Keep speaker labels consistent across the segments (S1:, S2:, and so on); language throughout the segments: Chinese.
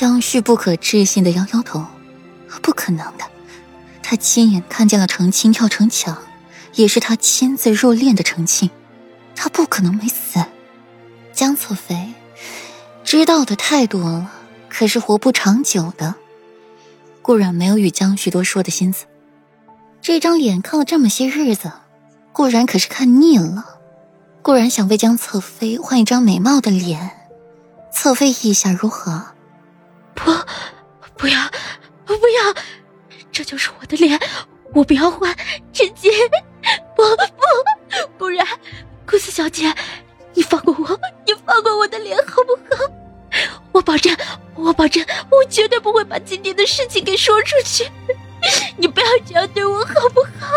S1: 江旭不可置信的摇摇头：“不可能的，他亲眼看见了程青跳城墙，也是他亲自入殓的程青，他不可能没死。”江侧妃知道的太多了，可是活不长久的。顾然没有与江旭多说的心思，这张脸看了这么些日子，顾然可是看腻了。顾然想为江侧妃换一张美貌的脸，侧妃意下如何？
S2: 不，不要，不要，这就是我的脸，我不要换，直接，不不，不然，顾四小姐，你放过我，你放过我的脸好不好？我保证，我保证，我绝对不会把今天的事情给说出去，你不要这样对我好不好？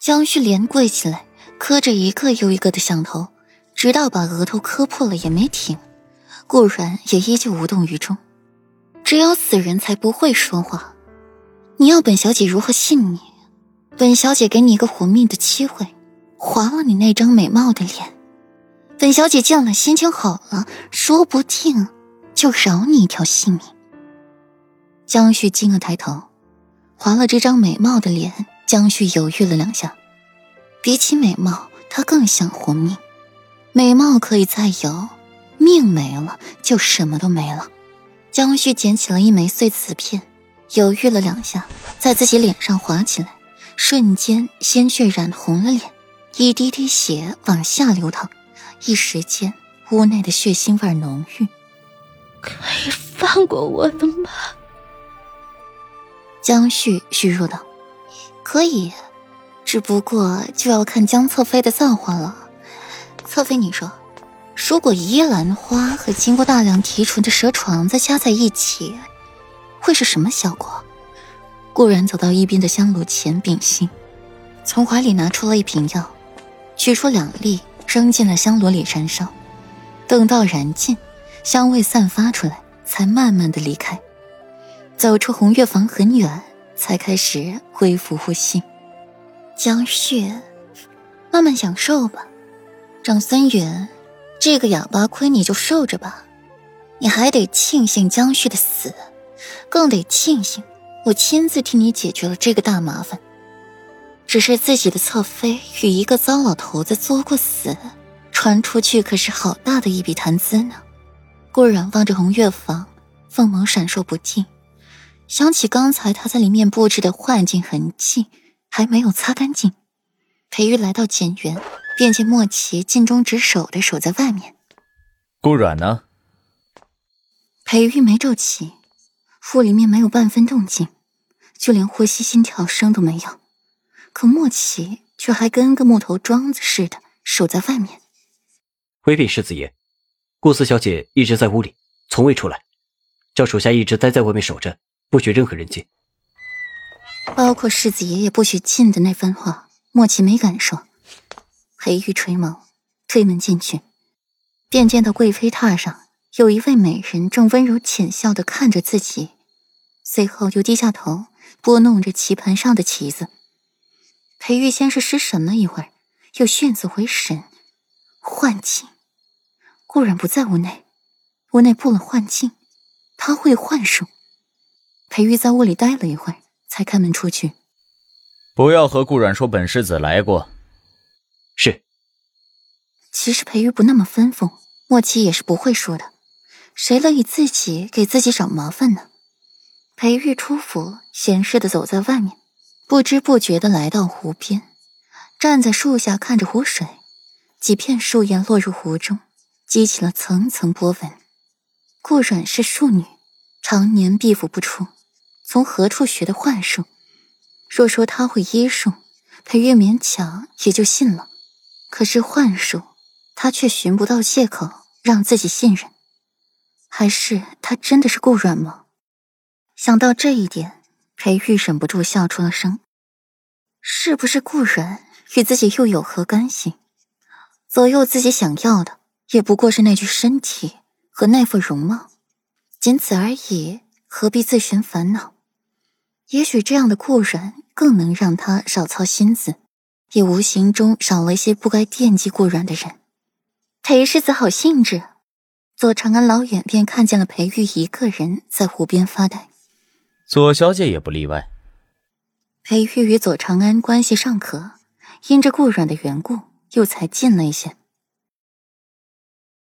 S1: 江旭连跪起来，磕着一个又一个的响头，直到把额头磕破了也没停。顾然也依旧无动于衷。只有死人才不会说话。你要本小姐如何信你？本小姐给你一个活命的机会，划了你那张美貌的脸。本小姐见了，心情好了，说不定就饶你一条性命。江旭惊了抬头，划了这张美貌的脸。江旭犹豫了两下，比起美貌，他更想活命。美貌可以再有，命没了就什么都没了。江旭捡起了一枚碎瓷片，犹豫了两下，在自己脸上划起来，瞬间鲜血染红了脸，一滴滴血往下流淌，一时间屋内的血腥味浓郁。
S2: 可以放过我的吗？
S1: 江旭虚弱道。可以，只不过就要看江侧妃的造化了。侧妃，你说，如果依兰花和经过大量提纯的蛇床子加在一起，会是什么效果？顾然走到一边的香炉前屏息，从怀里拿出了一瓶药，取出两粒扔进了香炉里燃烧。等到燃尽，香味散发出来，才慢慢的离开，走出红月房很远。才开始恢复呼吸，江旭，慢慢享受吧。长孙远，这个哑巴亏你就受着吧。你还得庆幸江旭的死，更得庆幸我亲自替你解决了这个大麻烦。只是自己的侧妃与一个糟老头子作过死，传出去可是好大的一笔谈资呢。顾然望着红月房，凤眸闪烁不尽。想起刚才他在里面布置的幻境痕迹还没有擦干净，裴玉来到简园，便见莫奇尽忠职守的守在外面。
S3: 顾阮呢？
S1: 裴玉眉皱起，屋里面没有半分动静，就连呼吸心跳声都没有。可莫奇却还跟个木头桩子似的守在外面。
S4: 回禀世子爷，顾四小姐一直在屋里，从未出来，叫属下一直待在外面守着。不许任何人进，
S1: 包括世子爷也不许进的那番话，莫奇没敢说。裴玉垂眸，推门进去，便见到贵妃榻上有一位美人正温柔浅笑的看着自己，随后又低下头拨弄着棋盘上的棋子。裴玉先是失神了一会儿，又迅速回神。幻境，顾然不在屋内，屋内布了幻境，他会幻术。裴玉在屋里待了一会儿，才开门出去。
S3: 不要和顾阮说本世子来过。
S1: 其实裴玉不那么吩咐，莫七也是不会说的。谁乐意自己给自己找麻烦呢？裴玉出府，闲适的走在外面，不知不觉的来到湖边，站在树下看着湖水，几片树叶落入湖中，激起了层层波纹。顾阮是庶女，常年闭府不出。从何处学的幻术？若说他会医术，裴玉勉强也就信了。可是幻术，他却寻不到借口让自己信任。还是他真的是顾软吗？想到这一点，裴玉忍不住笑出了声。是不是顾软与自己又有何干系？左右自己想要的，也不过是那具身体和那副容貌，仅此而已，何必自寻烦恼？也许这样的顾软更能让他少操心思，也无形中少了一些不该惦记顾软的人。裴世子好兴致，左长安老远便看见了裴玉一个人在湖边发呆，
S3: 左小姐也不例外。
S1: 裴玉与左长安关系尚可，因着顾阮的缘故，又才近了一些。